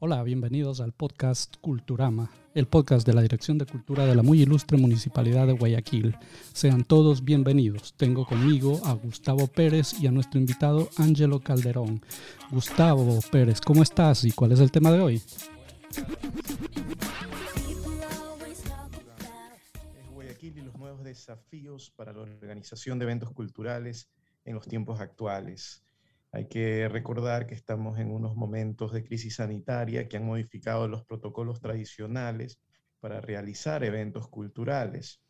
Hola, bienvenidos al podcast Culturama, el podcast de la Dirección de Cultura de la muy ilustre Municipalidad de Guayaquil. Sean todos bienvenidos. Tengo conmigo a Gustavo Pérez y a nuestro invitado Ángelo Calderón. Gustavo Pérez, ¿cómo estás y cuál es el tema de hoy? Guayaquil y los nuevos desafíos para la organización de eventos culturales en los tiempos actuales. Hay que recordar que estamos en unos momentos de crisis sanitaria que han modificado los protocolos tradicionales para realizar eventos culturales.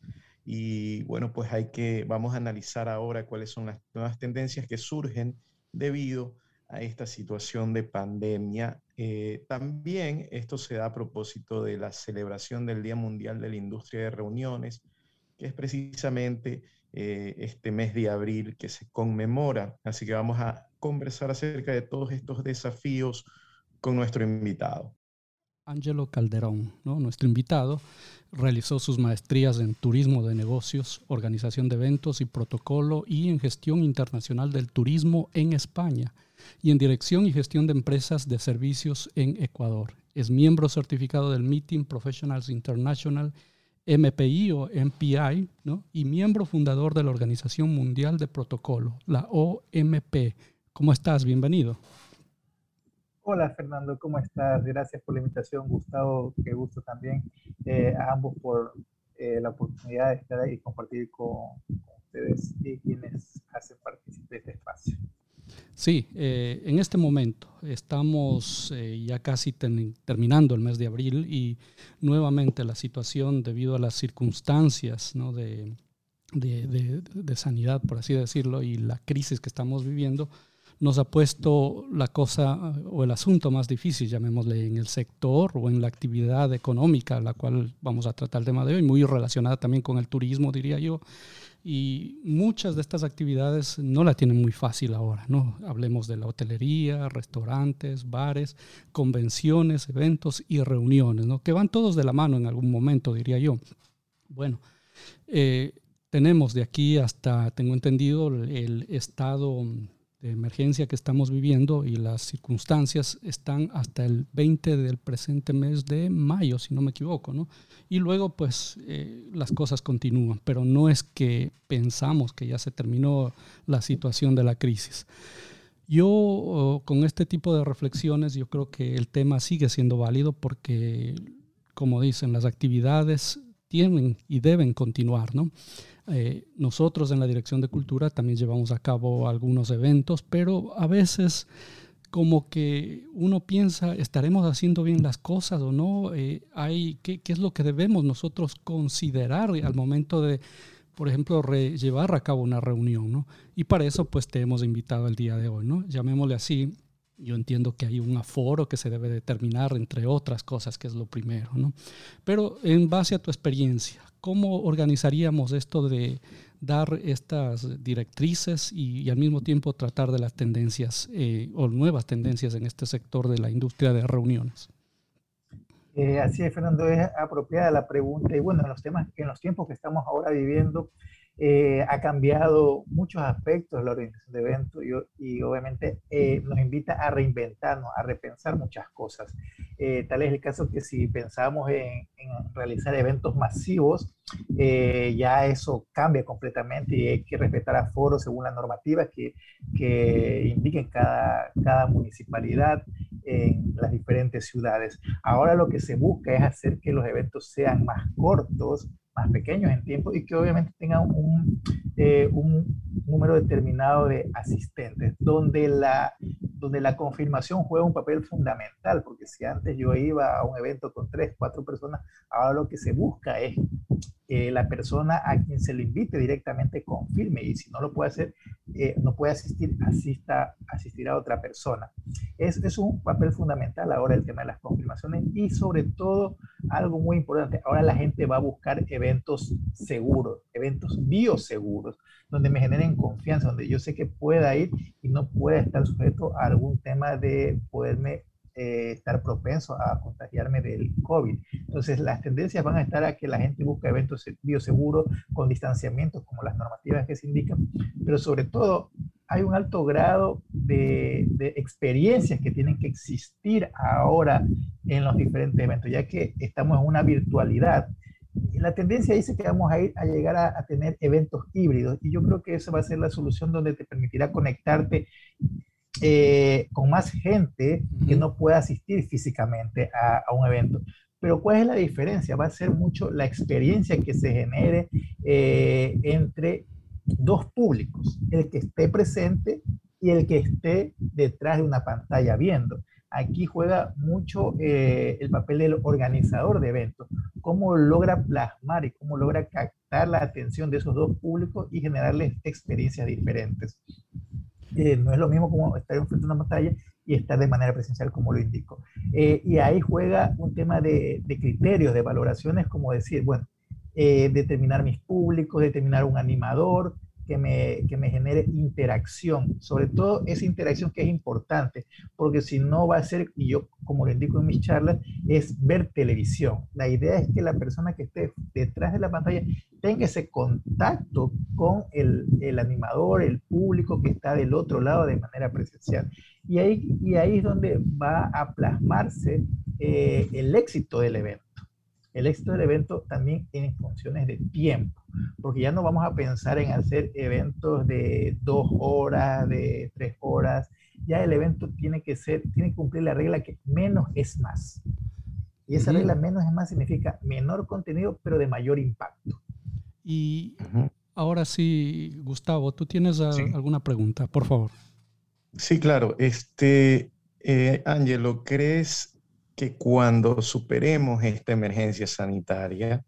Y bueno, pues hay que, vamos a analizar ahora cuáles son las nuevas tendencias que surgen debido a esta situación de pandemia. Eh, también esto se da a propósito de la celebración del Día Mundial de la Industria de Reuniones, que es precisamente eh, este mes de abril que se conmemora. Así que vamos a conversar acerca de todos estos desafíos con nuestro invitado. Angelo Calderón, nuestro invitado, realizó sus maestrías en turismo de negocios, organización de eventos y protocolo y en gestión internacional del turismo en España y en dirección y gestión de empresas de servicios en Ecuador. Es miembro certificado del Meeting Professionals International MPI o MPI, ¿no? y miembro fundador de la Organización Mundial de Protocolo, la OMP. ¿Cómo estás? Bienvenido. Hola Fernando, ¿cómo estás? Gracias por la invitación, Gustavo, qué gusto también eh, a ambos por eh, la oportunidad de estar ahí y compartir con, ustedes y quienes hacen partícipe de este espacio. Sí, eh, en este momento estamos eh, ya casi terminando el mes de abril y nuevamente la situación debido a las circunstancias de, de, sanidad, por así decirlo, y la crisis que estamos viviendo, nos ha puesto la cosa o el asunto más difícil, llamémosle, en el sector o en la actividad económica, la cual vamos a tratar el tema de hoy, muy relacionada también con el turismo, diría yo, y muchas de estas actividades no la tienen muy fácil ahora, ¿no? Hablemos de la hotelería, restaurantes, bares, convenciones, eventos y reuniones, ¿no? Que van todos de la mano en algún momento, diría yo. Bueno, eh, tenemos de aquí hasta, tengo entendido, el estado de emergencia que estamos viviendo y las circunstancias están hasta el 20 del presente mes de mayo, si no me equivoco, ¿no? Y luego, pues, eh, las cosas continúan, pero no es que pensamos que ya se terminó la situación de la crisis. Yo, oh, con este tipo de reflexiones, yo creo que el tema sigue siendo válido porque, como dicen, las actividades tienen y deben continuar, ¿no? Eh, nosotros en la Dirección de Cultura también llevamos a cabo algunos eventos, pero a veces como que uno piensa, ¿estaremos haciendo bien las cosas o no? Eh, hay, ¿qué, ¿qué, es lo que debemos nosotros considerar al momento de, por ejemplo, llevar a cabo una reunión? ¿no? Y para eso pues te hemos invitado el día de hoy, ¿no? Llamémosle así. Yo entiendo que hay un aforo que se debe determinar, entre otras cosas, que es lo primero, ¿no? Pero en base a tu experiencia, ¿Cómo organizaríamos esto de dar estas directrices y, al mismo tiempo tratar de las tendencias eh, o nuevas tendencias en este sector de la industria de reuniones? Eh, así es, Fernando, es apropiada la pregunta. Y bueno, en los, temas, en los tiempos que estamos ahora viviendo, eh, ha cambiado muchos aspectos de la organización de eventos y, obviamente eh, nos invita a reinventarnos, a repensar muchas cosas. Eh, tal es el caso que si pensamos en, realizar eventos masivos, ya eso cambia completamente y hay que respetar aforos según las normativas que, que indiquen cada, cada municipalidad en las diferentes ciudades. Ahora lo que se busca es hacer que los eventos sean más cortos, más pequeños en tiempo y que obviamente tengan un, eh, un número determinado de asistentes, donde la, donde la confirmación juega un papel fundamental, porque si antes yo iba a un evento con tres, cuatro personas, ahora lo que se busca es que la persona a quien se le invite directamente confirme y si no lo puede hacer, eh, no puede asistir, asista, asistir a otra persona. Es, es un papel fundamental ahora el tema de las confirmaciones y sobre todo algo muy importante, ahora la gente va a buscar eventos seguros, eventos bioseguros, donde me generen confianza, donde yo sé que pueda ir y no pueda estar sujeto a algún tema de poderme eh, estar propenso a contagiarme del COVID. Entonces, las tendencias van a estar a que la gente busque eventos bioseguros con distanciamiento, como las normativas que se indican, pero sobre todo hay un alto grado de, de, experiencias que tienen que existir ahora en los diferentes eventos, ya que estamos en una virtualidad. La tendencia dice que vamos a ir a llegar a, tener eventos híbridos y yo creo que esa va a ser la solución donde te permitirá conectarte eh, con más gente que no pueda asistir físicamente a, a, un evento. Pero ¿cuál es la diferencia? Va a ser mucho la experiencia que se genere eh, entre dos públicos, el que esté presente y el que esté detrás de una pantalla viendo. Aquí juega mucho eh, el papel del organizador de eventos, cómo logra plasmar y cómo logra captar la atención de esos dos públicos y generarles experiencias diferentes. Eh, no es lo mismo como estar enfrente de una pantalla y estar de manera presencial, como lo indico. Eh, y ahí juega un tema de, criterios, de valoraciones, como decir, bueno, eh, determinar mis públicos, determinar un animador, que me, que me genere interacción, sobre todo esa interacción que es importante, porque si no va a ser, y yo como lo indico en mis charlas, es ver televisión. La idea es que la persona que esté detrás de la pantalla tenga ese contacto con el, el animador, el público que está del otro lado de manera presencial. Y ahí, y ahí es donde va a plasmarse eh, el éxito del evento. El éxito del evento también en funciones de tiempo porque ya no vamos a pensar en hacer eventos de dos horas, de tres horas. Ya el evento tiene que ser, tiene que cumplir la regla que menos es más. Y esa regla menos es más significa menor contenido, pero de mayor impacto. Y ahora sí, Gustavo, tú tienes alguna pregunta, por favor. Sí, claro. Este, eh, Angelo, ¿crees que cuando superemos esta emergencia sanitaria,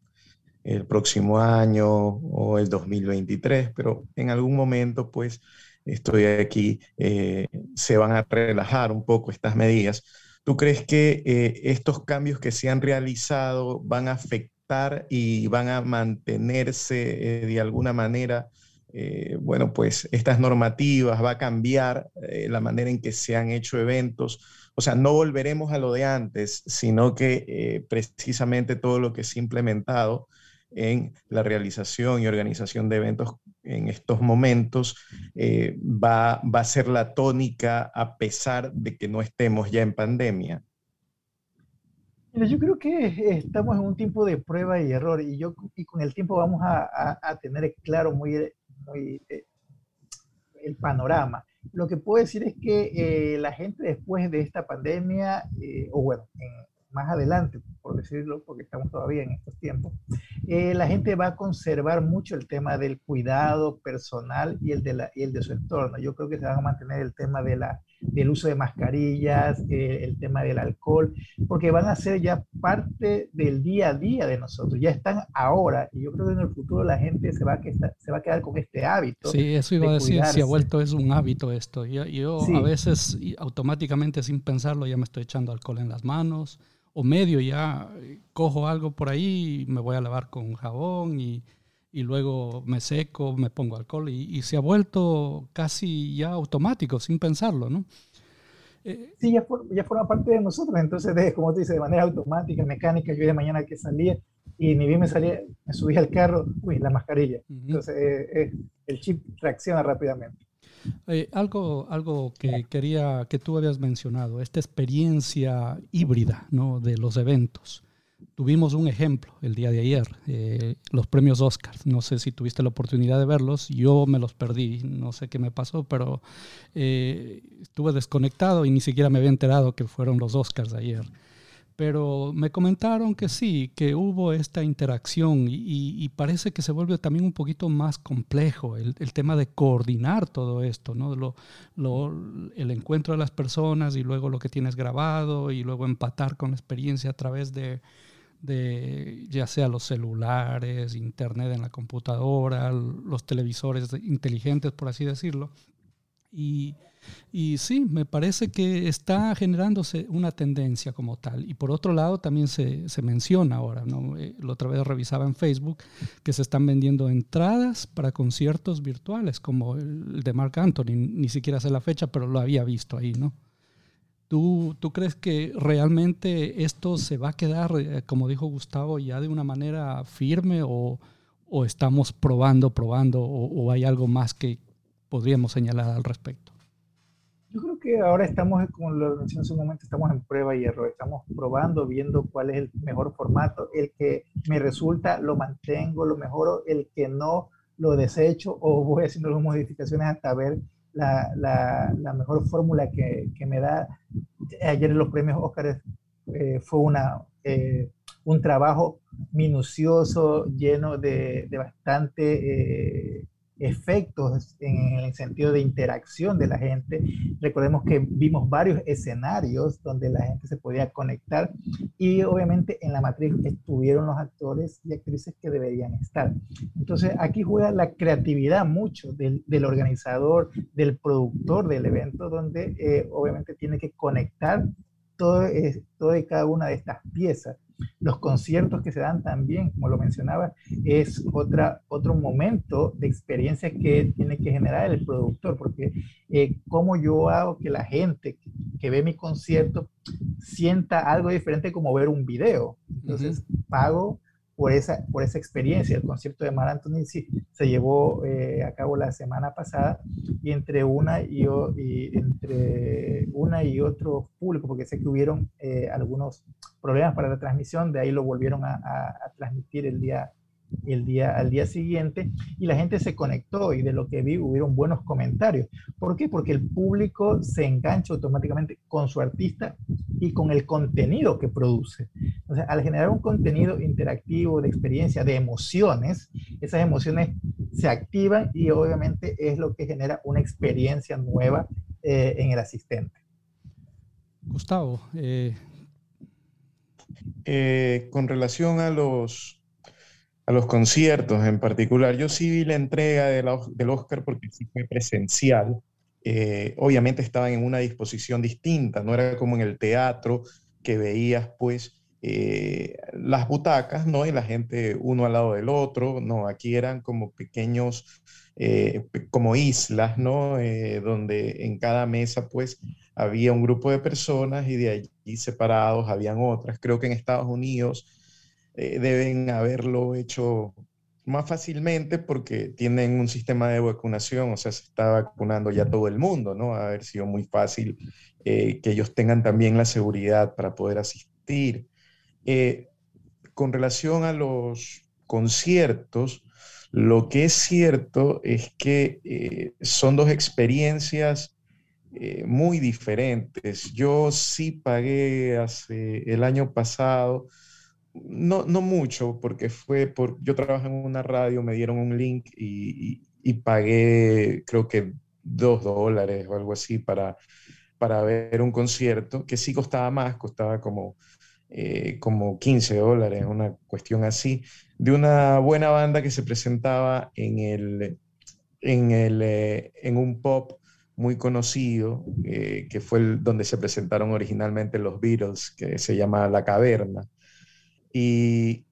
el próximo año o el 2023, pero en algún momento pues estoy aquí, eh, se van a relajar un poco estas medidas. ¿Tú crees que eh, estos cambios que se han realizado van a afectar y van a mantenerse eh, de alguna manera? bueno, pues estas normativas, va a cambiar la manera en que se han hecho eventos. O sea, no volveremos a lo de antes, sino que precisamente todo lo que se ha implementado en la realización y organización de eventos en estos momentos eh, va, a ser la tónica a pesar de que no estemos ya en pandemia? Yo creo que estamos en un tiempo de prueba y error y, yo, y con el tiempo vamos a, tener claro muy eh, el panorama. Lo que puedo decir es que eh, la gente después de esta pandemia, o bueno, más adelante, por decirlo, porque estamos todavía en estos tiempos, eh, la gente va a conservar mucho el tema del cuidado personal y el, de la, y el de su entorno. Yo creo que se van a mantener el tema de la, del uso de mascarillas, eh, el tema del alcohol, porque van a ser ya parte del día a día de nosotros, ya están ahora, y yo creo que en el futuro la gente se va a, que, se va a quedar con este hábito. Sí, eso iba a decir, si ha vuelto es un hábito esto. Yo, yo a veces automáticamente sin pensarlo ya me estoy echando alcohol en las manos o medio ya cojo algo por ahí y me voy a lavar con jabón y, y luego me seco, me pongo alcohol y, se ha vuelto casi ya automático, sin pensarlo, ¿no? Eh, sí, ya, ya, forma parte de nosotros, entonces, de, como tú dices, de manera automática, mecánica, yo de mañana que salía y ni bien me salía, me subía al carro, uy, la mascarilla. Entonces, eh, eh, el chip reacciona rápidamente. Eh, algo, algo que quería que tú habías mencionado, esta experiencia híbrida ¿no? de los eventos. Tuvimos un ejemplo el día de ayer, eh, los premios Oscars. No sé si tuviste la oportunidad de verlos, yo me los perdí, no sé qué me pasó, pero eh, estuve desconectado y ni siquiera me había enterado que fueron los Oscars ayer pero me comentaron que sí, que hubo esta interacción y, parece que se vuelve también un poquito más complejo el, tema de coordinar todo esto, ¿no? el encuentro de las personas y luego lo que tienes grabado y luego empatar con la experiencia a través de, de ya sea los celulares, internet en la computadora, los televisores inteligentes, por así decirlo. Y, y sí, me parece que está generándose una tendencia como tal. Y por otro lado, también se, se menciona ahora, ¿no? Eh, la otra vez revisaba en Facebook que se están vendiendo entradas para conciertos virtuales, como el de Mark Anthony. Ni siquiera sé la fecha, pero lo había visto ahí, ¿no? ¿Tú, ¿Tú, crees que realmente esto se va a quedar, eh, como dijo Gustavo, ya de una manera firme o, o estamos probando, probando o, o hay algo más que, podríamos señalar al respecto? Yo creo que ahora estamos, como lo mencioné en un momento, estamos en prueba y error. Estamos probando, viendo cuál es el mejor formato. El que me resulta, lo mantengo, lo mejoro. El que no, lo desecho o voy haciendo algunas modificaciones hasta ver la, la, mejor fórmula que, que, me da. Ayer en los premios Óscar eh, fue una, eh, un trabajo minucioso, lleno de, de bastante eh, efectos en el sentido de interacción de la gente. Recordemos que vimos varios escenarios donde la gente se podía conectar y obviamente en la matriz estuvieron los actores y actrices que deberían estar. Entonces aquí juega la creatividad mucho del, organizador, del productor del evento, donde eh, obviamente tiene que conectar todo, todo y cada una de estas piezas los conciertos que se dan también, como lo mencionaba, es otra, otro momento de experiencia que tiene que generar el productor, porque eh, cómo yo hago que la gente que, ve mi concierto sienta algo diferente como ver un video. Entonces, pago por esa, por esa experiencia. El concierto de Mar Anthony se llevó eh, a cabo la semana pasada y entre una y, entre una y otro público, porque sé que hubieron eh, algunos problemas para la transmisión, de ahí lo volvieron a transmitir el día el día, al día siguiente y la gente se conectó y de lo que vi hubieron buenos comentarios. ¿Por qué? Porque el público se engancha automáticamente con su artista y con el contenido que produce. Entonces, al generar un contenido interactivo de experiencia, de emociones, esas emociones se activan y obviamente es lo que genera una experiencia nueva eh, en el asistente. Gustavo, eh, eh, con relación a los a los conciertos en particular. Yo sí vi la entrega del Oscar porque sí fue presencial. Eh, obviamente estaban en una disposición distinta, no era como en el teatro que veías pues eh, las butacas, ¿no? Y la gente uno al lado del otro, no, aquí eran como pequeños, eh, como islas, ¿no? donde en cada mesa pues había un grupo de personas y de allí separados habían otras. Creo que en Estados Unidos eh, deben haberlo hecho más fácilmente porque tienen un sistema de vacunación, o sea, se está vacunando ya todo el mundo, ¿no? Ha haber sido muy fácil eh, que ellos tengan también la seguridad para poder asistir. Eh, con relación a los conciertos, lo que es cierto es que son dos experiencias muy diferentes. Yo sí pagué hace el año pasado no, no mucho, porque fue por, yo trabajo en una radio, me dieron un link y, pagué creo que dos dólares o algo así para, para ver un concierto, que sí costaba más, costaba como, eh, como 15 dólares, una cuestión así, de una buena banda que se presentaba en, el, en, el, eh, en un pop muy conocido, eh, que fue donde se presentaron originalmente los Beatles, que se llama La Caverna. Y,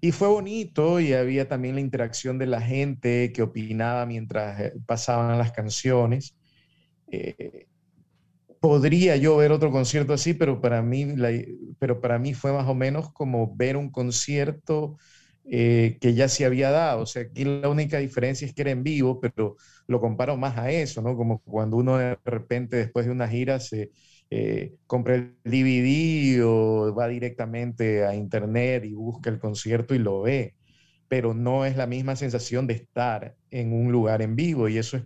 y fue bonito y había también la interacción de la gente que opinaba mientras eh, pasaban las canciones. Eh, podría yo ver otro concierto así, pero para mí, pero para mí fue más o menos como ver un concierto eh, que ya se había dado. O sea, aquí la única diferencia es que era en vivo, pero lo comparo más a eso, ¿no? Como cuando uno de repente después de una gira se, eh, compra el DVD o va directamente a internet y busca el concierto y lo ve, pero no es la misma sensación de estar en un lugar en vivo y eso es,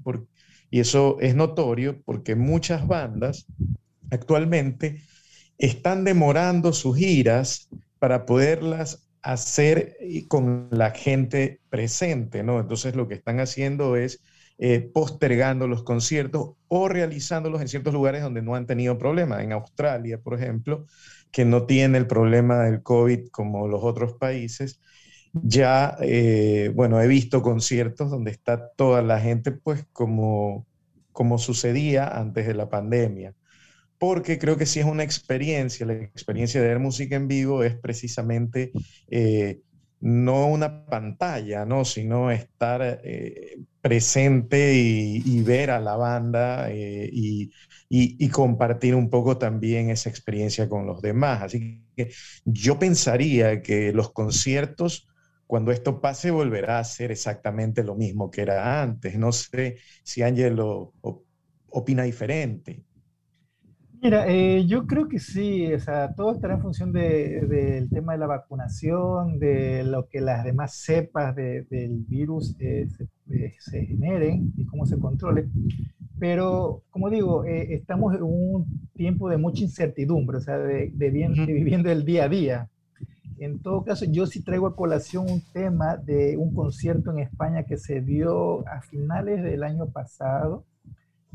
y eso es notorio porque muchas bandas actualmente están demorando sus giras para poderlas hacer con la gente presente, ¿no? Entonces lo que están haciendo es eh, postergando los conciertos o realizándolos en ciertos lugares donde no han tenido problemas. En Australia, por ejemplo, que no tiene el problema del COVID como los otros países, ya, eh, bueno, he visto conciertos donde está toda la gente, pues como, como sucedía antes de la pandemia. Porque creo que si es una experiencia, la experiencia de ver música en vivo es precisamente eh, no una pantalla, ¿no? sino estar eh, presente y, ver a la banda eh, y, compartir un poco también esa experiencia con los demás. Así que yo pensaría que los conciertos cuando esto pase volverá a ser exactamente lo mismo que era antes. No sé si Angelo opina diferente. Mira, eh, yo creo que sí, o sea, todo estará en función del tema de la vacunación, de lo que las demás cepas del virus eh, eh, se, generen y cómo se controle. Pero, como digo, estamos en un tiempo de mucha incertidumbre, o sea, de, viviendo el día a día. En todo caso, yo sí traigo a colación un tema de un concierto en España que se dio a finales del año pasado,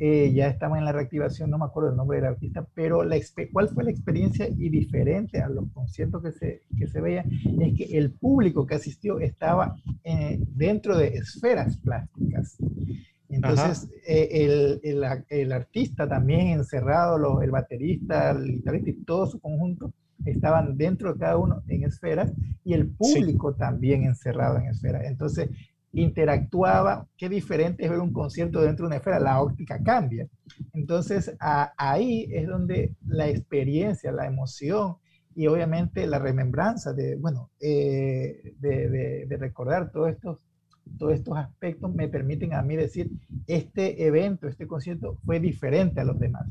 eh, ya estamos en la reactivación, no me acuerdo el nombre del artista, pero la, ¿cuál fue la experiencia y diferente a los conciertos que se, que se veían? Es que el público que asistió estaba eh, dentro de esferas plásticas. Entonces, eh, el, el, el, artista también encerrado, el baterista, el guitarrista y todo su conjunto estaban dentro de cada uno en esferas y el público también encerrado en esferas. Entonces, interactuaba, qué diferente es ver un concierto dentro de una esfera, la óptica cambia. Entonces ahí es donde la experiencia, la emoción y obviamente la remembranza de, bueno, eh, de, de, recordar todos estos, todos estos aspectos me permiten a mí decir, este evento, este concierto fue diferente a los demás.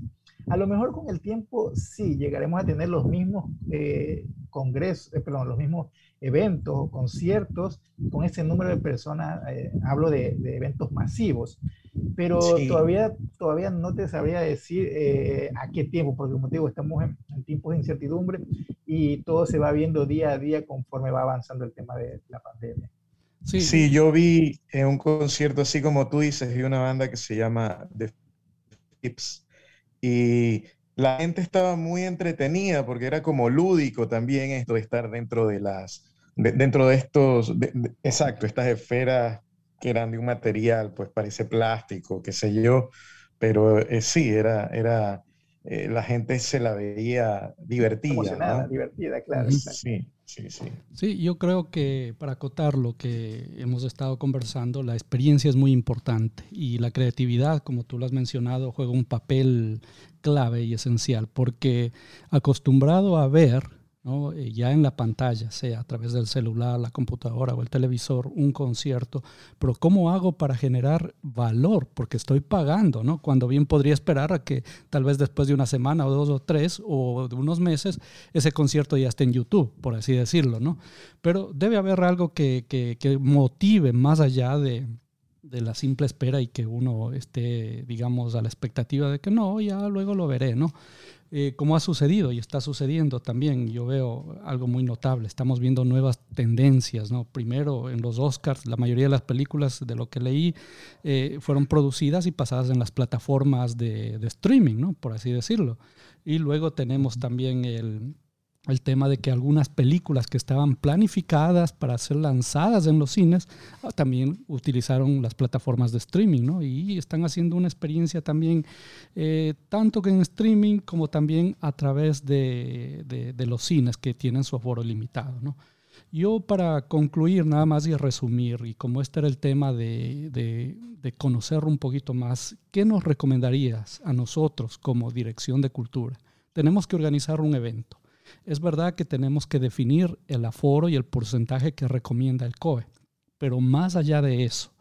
A lo mejor con el tiempo sí, llegaremos a tener los mismos eh, congresos, eh, perdón, los mismos eventos o conciertos. Con ese número de personas, eh, hablo de, eventos masivos, pero todavía, todavía no te sabría decir eh, a qué tiempo, porque como te digo, estamos en, tiempos de incertidumbre y todo se va viendo día a día conforme va avanzando el tema de la pandemia. Sí, sí yo vi en un concierto así como tú dices, vi una banda que se llama The Tips y la gente estaba muy entretenida porque era como lúdico también esto de estar dentro de las dentro de estos, exacto, estas esferas que eran de un material, pues parece plástico, qué sé yo, pero eh, sí, era, era eh, la gente se la veía divertida. divertida, claro. Sí, sí, sí. Sí, yo creo que para acotar lo que hemos estado conversando, la experiencia es muy importante y la creatividad, como tú lo has mencionado, juega un papel clave y esencial, porque acostumbrado a ver, eh, ya en la pantalla, sea a través del celular, la computadora o el televisor, un concierto, pero ¿cómo hago para generar valor? Porque estoy pagando, ¿no? Cuando bien podría esperar a que tal vez después de una semana o dos o tres o de unos meses ese concierto ya esté en YouTube, por así decirlo, ¿no? Pero debe haber algo que, que, motive más allá de, de la simple espera y que uno esté, digamos, a la expectativa de que no, ya luego lo veré, ¿no? Eh, como ha sucedido y está sucediendo también, yo veo algo muy notable. Estamos viendo nuevas tendencias, ¿no? Primero, en los Oscars, la mayoría de las películas, de lo que leí, eh, fueron producidas y pasadas en las plataformas de, de streaming, ¿no? Por así decirlo. Y luego tenemos también el, el tema de que algunas películas que estaban planificadas para ser lanzadas en los cines ah, también utilizaron las plataformas de streaming, ¿no? Y están haciendo una experiencia también, eh, tanto que en streaming como también a través de, los cines que tienen su aforo limitado, ¿no? Yo para concluir nada más y resumir, y como este era el tema de, de conocer un poquito más, ¿qué nos recomendarías a nosotros como Dirección de Cultura? Tenemos que organizar un evento es verdad que tenemos que definir el aforo y el porcentaje que recomienda el COE, pero más allá de eso,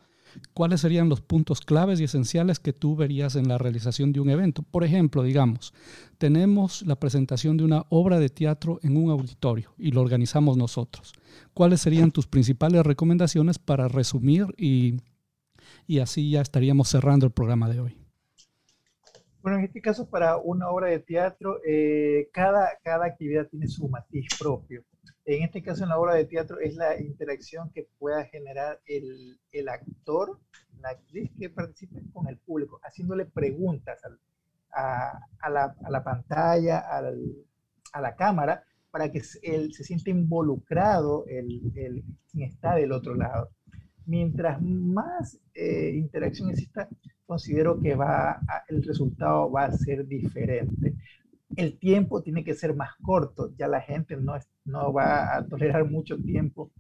¿cuáles serían los puntos claves y esenciales que tú verías en la realización de un evento? Por ejemplo, digamos, tenemos la presentación de una obra de teatro en un auditorio y lo organizamos nosotros. ¿Cuáles serían tus principales recomendaciones para resumir y, y así ya estaríamos cerrando el programa de hoy? Bueno, en este caso, para una obra de teatro, eh, cada, cada actividad tiene su matiz propio. En este caso, en la obra de teatro, es la interacción que pueda generar el, el actor, la actriz que participe con el público, haciéndole preguntas a, a, la, a, la, pantalla, al, a la cámara, para que él se sienta involucrado, el, el, quien está del otro lado. Mientras más eh, interacción exista, considero que va el resultado va a ser diferente. El tiempo tiene que ser más corto, ya la gente no, no va a tolerar mucho tiempo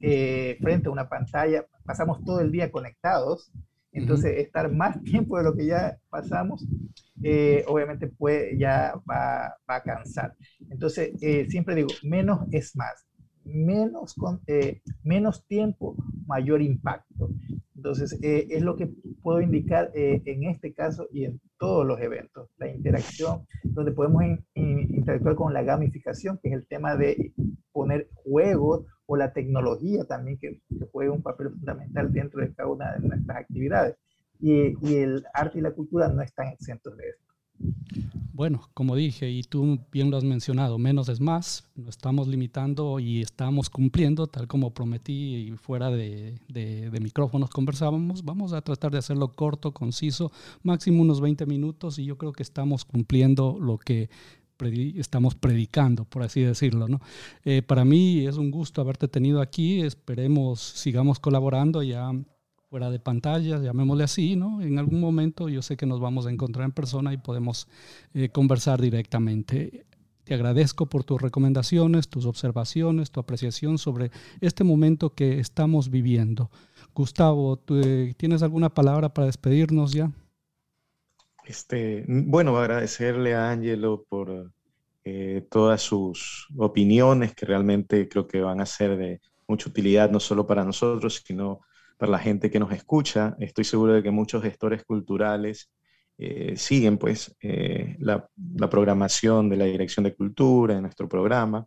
eh, frente a una pantalla, pasamos todo el día conectados, entonces estar más tiempo de lo que ya pasamos, eh, obviamente puede, ya va, va, a cansar. Entonces, eh, siempre digo, menos es más. menos, con, eh, menos tiempo, mayor impacto. Entonces, eh, es lo que puedo indicar eh, en este caso y en todos los eventos. La interacción, donde podemos interactuar con la gamificación, que es el tema de poner juegos o la tecnología también que, juega un papel fundamental dentro de cada una de nuestras actividades. Y, y el arte y la cultura no están exentos de esto. Bueno, como dije, y tú bien lo has mencionado, menos es más, nos estamos limitando y estamos cumpliendo, tal como prometí y fuera de, micrófonos conversábamos, vamos a tratar de hacerlo corto, conciso, máximo unos 20 minutos y yo creo que estamos cumpliendo lo que estamos predicando, por así decirlo. ¿no? Eh, para mí es un gusto haberte tenido aquí, esperemos sigamos colaborando ya fuera de pantalla, llamémosle así, ¿no? En algún momento yo sé que nos vamos a encontrar en persona y podemos eh, conversar directamente. Te agradezco por tus recomendaciones, tus observaciones, tu apreciación sobre este momento que estamos viviendo. Gustavo, eh, ¿tienes alguna palabra para despedirnos ya? Este, bueno, agradecerle a Angelo por eh, todas sus opiniones que realmente creo que van a ser de mucha utilidad no solo para nosotros, sino la gente que nos escucha. Estoy seguro de que muchos gestores culturales eh, siguen pues eh, la, programación de la Dirección de Cultura en nuestro programa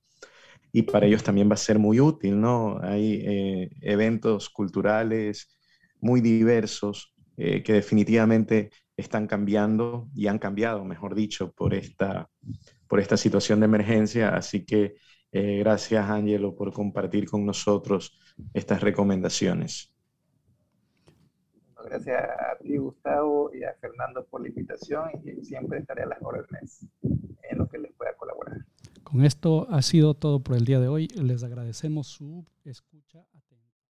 y para ellos también va a ser muy útil, ¿no? Hay eh, eventos culturales muy diversos que definitivamente están cambiando y han cambiado, mejor dicho, por esta situación de emergencia. Así que gracias, Ángelo, por compartir con nosotros estas recomendaciones. Gracias a ti, Gustavo, y a Fernando por la invitación y siempre estaré a las órdenes en lo que les pueda colaborar. Con esto ha sido todo por el día de hoy. Les agradecemos su escucha.